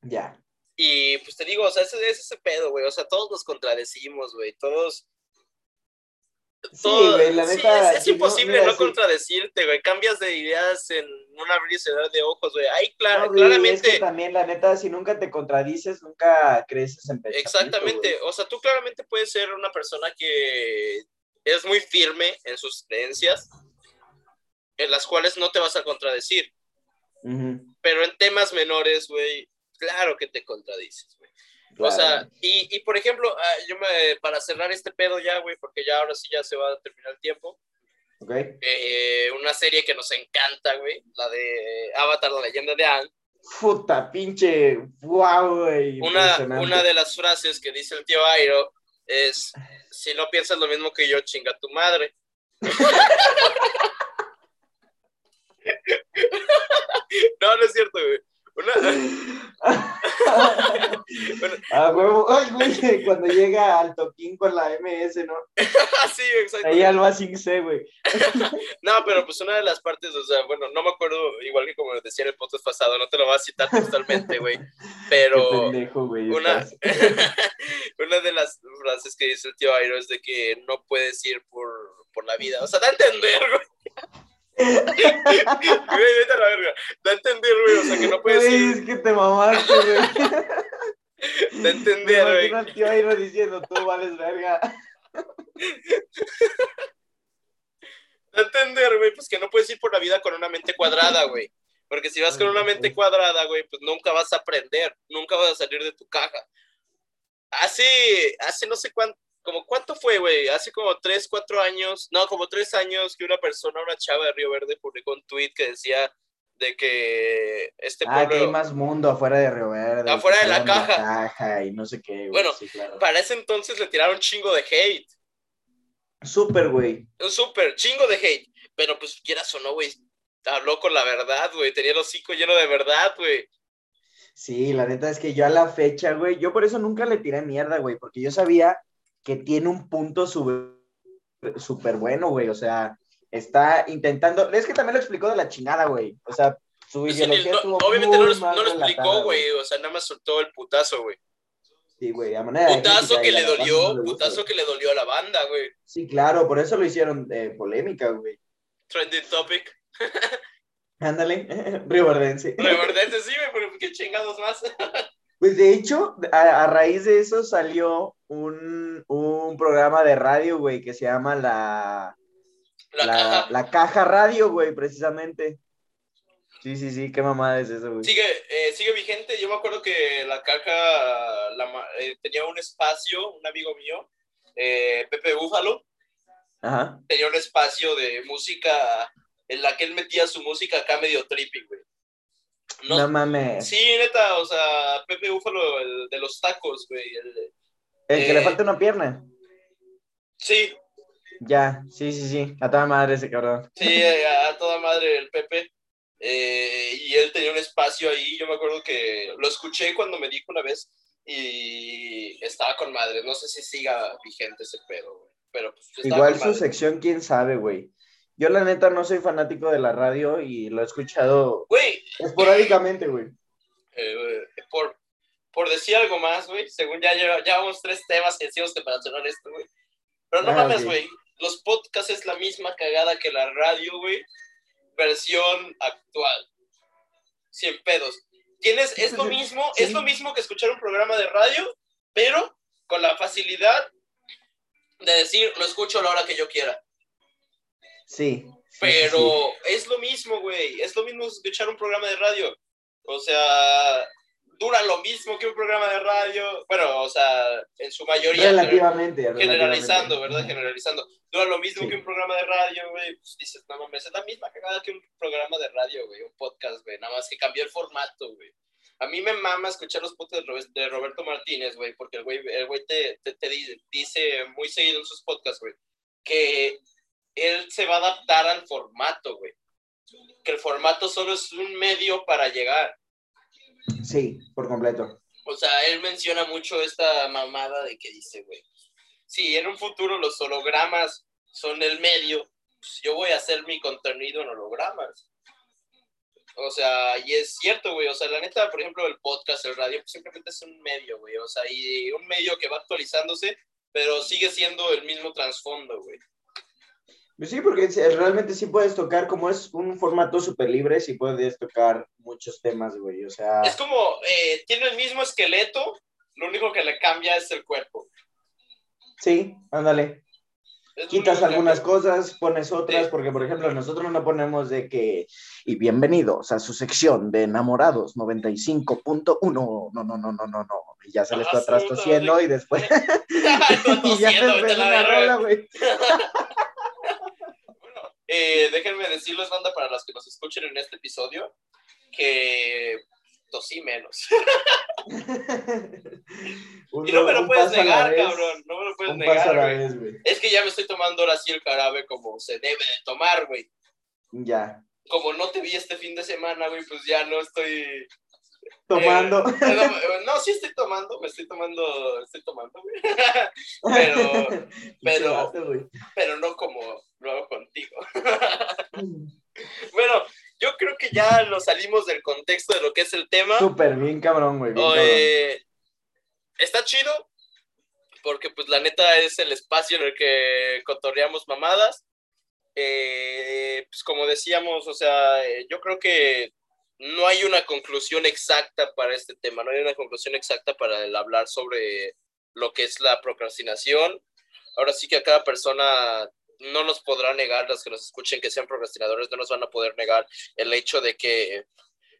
Ya. Y pues te digo, o sea, ese es ese pedo, güey. O sea, todos nos contradecimos, güey. Todos. Sí, güey, la sí, neta. es, es si no, imposible no contradecirte, güey. Cambias de ideas en un abrir y cerrar de ojos, güey. Ahí, clara- No, claramente. Es que también, la neta, si nunca te contradices, nunca creces en Exactamente. güey. O sea, tú claramente puedes ser una persona que es muy firme en sus creencias, en las cuales no te vas a contradecir. Pero en temas menores, güey, claro que te contradices, O sea, y, y por ejemplo, ah, yo me, para cerrar este pedo ya, güey, porque ya ahora sí ya se va a terminar el tiempo, ¿Ok? eh, una serie que nos encanta, güey, la de Avatar, la leyenda de Aang, Puta, pinche. ¡Wow, güey! una, una de las frases que dice el tío Airo es, si no piensas lo mismo que yo, chinga tu madre. no, no es cierto, güey. Una, A huevo. Ay, güey, cuando llega al toquín con la MS, ¿no? sí, exacto. Ahí al sin C, güey. No, pero pues una de las partes, o sea, bueno, no me acuerdo, igual que como decía en el podcast pasado, no te lo voy a citar textualmente, güey, Qué pero pendejo, güey. una, una de las frases que dice el tío Airo es de que no puedes ir por, por la vida, o sea, da a entender, güey. Güey, vete a la verga. Da a entender, güey, o sea, que no puedes Güey, ir, es que te mamaste, güey. da a entender, güey. al tío Airo diciendo, tú vales verga. Da a entender, güey, pues que no puedes ir por la vida con una mente cuadrada, güey. Porque si vas con una mente cuadrada, güey, pues nunca vas a aprender, nunca vas a salir de tu caja. Hace, hace no sé cuánto, como cuánto fue, güey, hace como tres, cuatro años, no, como tres años que una persona, una chava de Río Verde publicó un tweet que decía de que este Ah, que hay pueblo, más mundo afuera de Río Verde. Afuera de la caja. caja y no sé qué, güey. Bueno, sí, claro. para ese entonces le tiraron chingo de hate. Súper, güey. Súper chingo de hate. Pero pues quieras o no, güey. Habló con la verdad, güey. Tenía el hocico lleno de verdad, güey. Sí, la neta es que yo a la fecha, güey, yo por eso nunca le tiré mierda, güey, porque yo sabía que tiene un punto súper bueno, güey, o sea, está intentando, es que también lo explicó de la chingada, güey, o sea, su Es que ni- ideología no- obviamente no no lo explicó, güey. O sea, nada más soltó el putazo, güey. Sí, güey, a manera de Putazo crítica, que le dolió, no le gusta, putazo güey. que le dolió a la banda, güey. Sí, claro, por eso lo hicieron eh, polémica, güey. Trending topic. Ándale, Riverdense. Reverdense, sí, güey, pero qué chingados más. Pues de hecho, a, a raíz de eso salió un, un programa de radio, güey, que se llama La, La, la, caja. la Caja Radio, güey, precisamente. Sí, sí, sí, qué mamada es eso, güey. Sigue, eh, sigue vigente. Yo me acuerdo que la caca la, eh, tenía un espacio, un amigo mío, eh, Pepe Búfalo, Ajá. tenía un espacio de música en la que él metía su música acá medio trippy, güey. No, mames. Sí, neta, o sea, Pepe Búfalo, el de los tacos, güey. El, El que le eh, falta una pierna. sí, Ya, sí, sí, sí. A toda madre ese cabrón. sí, a, a toda madre el Pepe. Eh, y él tenía un espacio ahí, yo me acuerdo que lo escuché cuando me dijo una vez y estaba con madre. No sé si siga vigente ese pedo, güey. Pero pues Igual su madre. sección, quién sabe, güey. Yo la neta no soy fanático de la radio y lo he escuchado Güey, esporádicamente, güey. eh, por, por decir algo más, güey, según ya lleva- llevamos tres temas que decimos que para mencionar esto, güey. Pero no Ah, mames, güey. Los podcasts es la misma cagada que la radio, güey. Versión actual. Cien pedos. Tienes, es lo mismo, Sí. es lo mismo que escuchar un programa de radio, pero con la facilidad de decir, lo escucho a la hora que yo quiera. Sí. Pero sí. es lo mismo, güey. Es lo mismo escuchar un programa de radio. O sea, dura lo mismo que un programa de radio. Bueno, o sea, en su mayoría. Relativamente. Generalizando, relativamente. ¿verdad? Generalizando. Dura lo mismo Sí. que un programa de radio, güey. Pues dices, no mames, es la misma cagada que un programa de radio, güey. Un podcast, güey. Nada más que cambió el formato, güey. A mí me mama escuchar los podcasts de Robe- de Roberto Martínez, güey, porque el güey, el güey te, te, te di- dice muy seguido en sus podcasts, güey, que él se va a adaptar al formato, güey. Que el formato solo es un medio para llegar. Sí, por completo. O sea, él menciona mucho esta mamada de que dice, güey, si en un futuro los hologramas son el medio, pues yo voy a hacer mi contenido en hologramas. O sea, y es cierto, güey. O sea, la neta, por ejemplo, el podcast, el radio, pues simplemente es un medio, güey. O sea, y un medio que va actualizándose, pero sigue siendo el mismo trasfondo, güey. Pues sí, porque realmente sí puedes tocar, como es un formato súper libre, sí puedes tocar muchos temas, güey. O sea, Es como, eh, tiene el mismo esqueleto, lo único que le cambia es el cuerpo. sí, ándale. Es Quitas algunas cosas, pones otras, Sí. porque por ejemplo nosotros no ponemos de que, y bienvenidos a su sección de enamorados 95.1, no, no, no, no, no, no, y ya se le está de- y después, y ya empezó la rola, güey. Eh, déjenme decirles, banda, para los que nos escuchen en este episodio, que tosí menos. Un- y no me lo puedes negar, cabrón. No me lo puedes Un negar, vez, güey. Es que ya me estoy tomando ahora sí el jarabe como se debe de tomar, güey. Ya. Como no te vi este fin de semana, güey, pues ya no estoy... Tomando. Eh, no, eh, no, sí estoy tomando, me estoy tomando, estoy tomando, güey. pero, pero- güey. pero no como lo hago contigo. Bueno, yo creo que ya nos salimos del contexto de lo que es el tema. Súper bien cabrón, güey. bien cabrón. Está chido, porque pues la neta es el espacio en el que cotorreamos mamadas. Eh, pues como decíamos, o sea, eh, yo creo que no hay una conclusión exacta para este tema, no hay una conclusión exacta para el hablar sobre lo que es la procrastinación. Ahora sí que a cada persona no nos podrá negar, los que nos escuchen que sean procrastinadores, no nos van a poder negar el hecho de que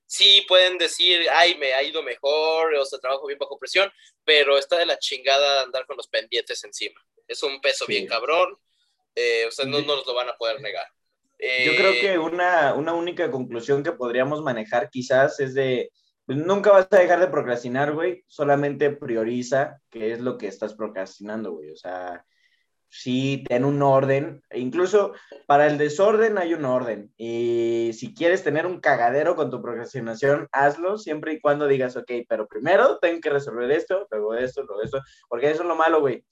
sí pueden decir, ay, me ha ido mejor, o sea, trabajo bien bajo presión, pero está de la chingada andar con los pendientes encima. Es un peso Sí. bien cabrón, eh, o sea, no nos lo van a poder negar. Yo Eh, creo que una, una única conclusión que podríamos manejar quizás es de, pues, nunca vas a dejar de procrastinar, güey, solamente prioriza qué es lo que estás procrastinando, güey, o sea, sí, ten un orden, e incluso para el desorden hay un orden, y si quieres tener un cagadero con tu procrastinación, hazlo siempre y cuando digas, ok, pero primero tengo que resolver esto, luego esto, luego esto, porque eso es lo malo, güey.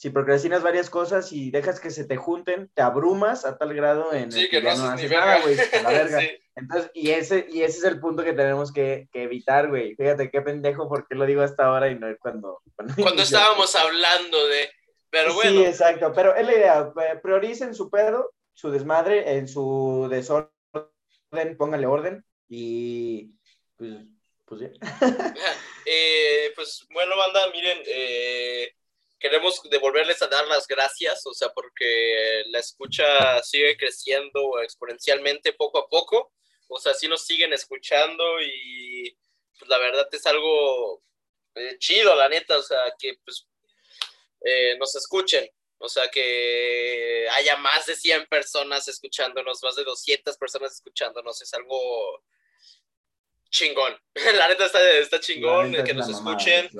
Si procrastinas varias cosas y dejas que se te junten, te abrumas a tal grado en Sí, el que no ya haces verga. nada, güey, la verga. Sí. Entonces, y ese, y ese es el punto que tenemos que, que evitar, güey. Fíjate qué pendejo, porque lo digo hasta ahora y no es cuando... Cuando, Cuando estábamos hablando de... Pero Sí, bueno, exacto, pero es la idea, eh, prioricen su pedo, su desmadre, en su desorden, pónganle orden y pues, pues ya. eh, pues bueno, banda, miren, eh, queremos devolverles a dar las gracias, o sea, porque la escucha sigue creciendo exponencialmente poco a poco. o sea, sí nos siguen escuchando y pues la verdad es algo eh, chido, la neta, o sea, que pues eh, nos escuchen, o sea, que haya más de 100 personas escuchándonos, más de 200 personas escuchándonos, es algo chingón. La neta está, chingón que nos escuchen.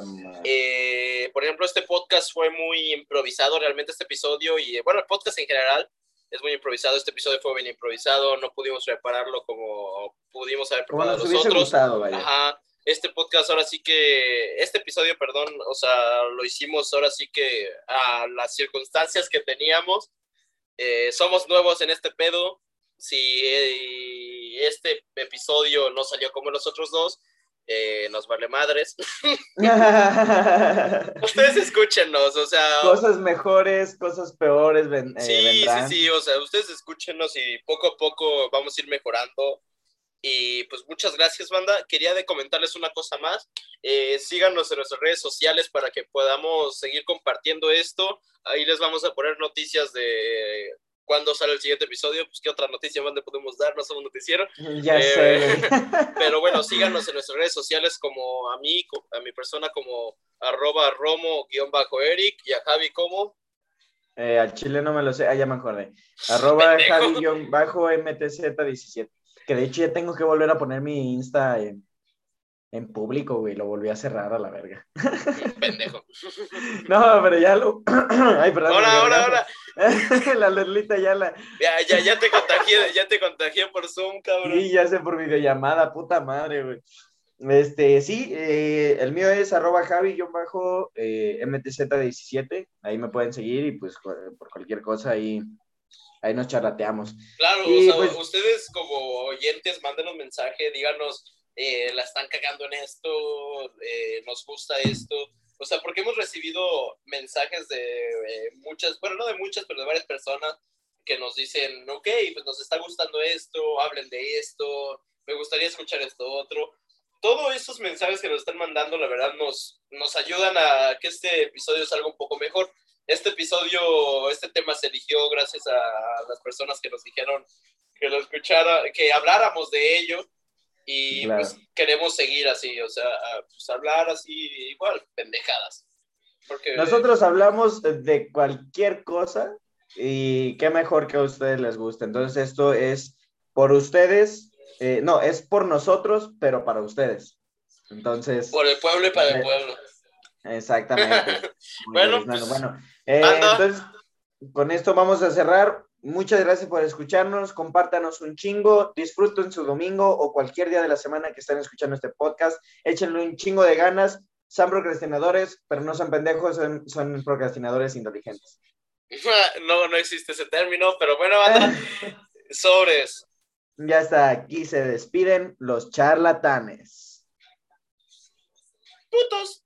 Eh, por ejemplo, este podcast fue muy improvisado, realmente este episodio, y bueno, el podcast en general es muy improvisado. Este episodio fue bien improvisado, no pudimos prepararlo como pudimos haber preparado nosotros. Ajá. Este podcast ahora sí que, este episodio, perdón, o sea, lo hicimos ahora sí que a las circunstancias que teníamos. Eh, somos nuevos en este pedo. Si eh, este episodio no salió como los otros dos, eh, nos vale madres. ustedes escúchenos, o sea. Cosas mejores, cosas peores. Ven, eh, sí, sí, sí, o sea, ustedes escúchenos y poco a poco vamos a ir mejorando. Y pues muchas gracias, banda. Quería de comentarles una cosa más. Eh, síganos en nuestras redes sociales para que podamos seguir compartiendo esto. Ahí les vamos a poner noticias de cuándo sale el siguiente episodio, pues qué otra noticia más le podemos dar, no somos noticiero. Ya eh, sé. Pero bueno, síganos en nuestras redes sociales como a mí, a mi persona como arroba romo-eric y a Javi como... Eh, al chile no me lo sé, ah, ya me acordé. Arroba Javi-MTZ17. Que de hecho ya tengo que volver a poner mi Insta en, en público, güey, lo volví a cerrar a la verga. Pendejo. no, pero ya lo. Ay, perdón. Ahora, ahora, ahora. la Lerlita ya la. Ya, ya, ya te contagié, ya te contagié por Zoom, cabrón. Sí, ya sé por videollamada, puta madre, güey. Este, sí, eh, el mío es arroba javi-mtz17. Eh, ahí me pueden seguir y pues por cualquier cosa ahí, ahí nos charlateamos. Claro, o sea, pues ustedes como oyentes, mándenos mensaje, díganos eh, la están cagando en esto, eh, nos gusta esto. O sea, porque hemos recibido mensajes de eh, muchas, bueno, no de muchas, pero de varias personas que nos dicen, ok, pues nos está gustando esto, hablen de esto, me gustaría escuchar esto otro. Todos esos mensajes que nos están mandando, la verdad, nos, nos ayudan a que este episodio salga un poco mejor. Este episodio, este tema se eligió gracias a las personas que nos dijeron que lo escuchara, que habláramos de ello y pues queremos seguir así, o sea, pues hablar así igual, pendejadas. Porque, Nosotros hablamos de cualquier cosa y qué mejor que a ustedes les guste. Entonces esto es por ustedes, eh, no, es por nosotros, pero para ustedes. Entonces... Por el pueblo y para el pueblo. Exactamente. bueno, pues, bueno. Eh, entonces, con esto vamos a cerrar. Muchas gracias por escucharnos, compártanos un chingo, disfruten su domingo o cualquier día de la semana que estén escuchando este podcast, échenle un chingo de ganas, son procrastinadores, pero no son pendejos, son, procrastinadores inteligentes. No, no existe ese término, pero bueno, sobres. Ya está, aquí se despiden los charlatanes. Putos.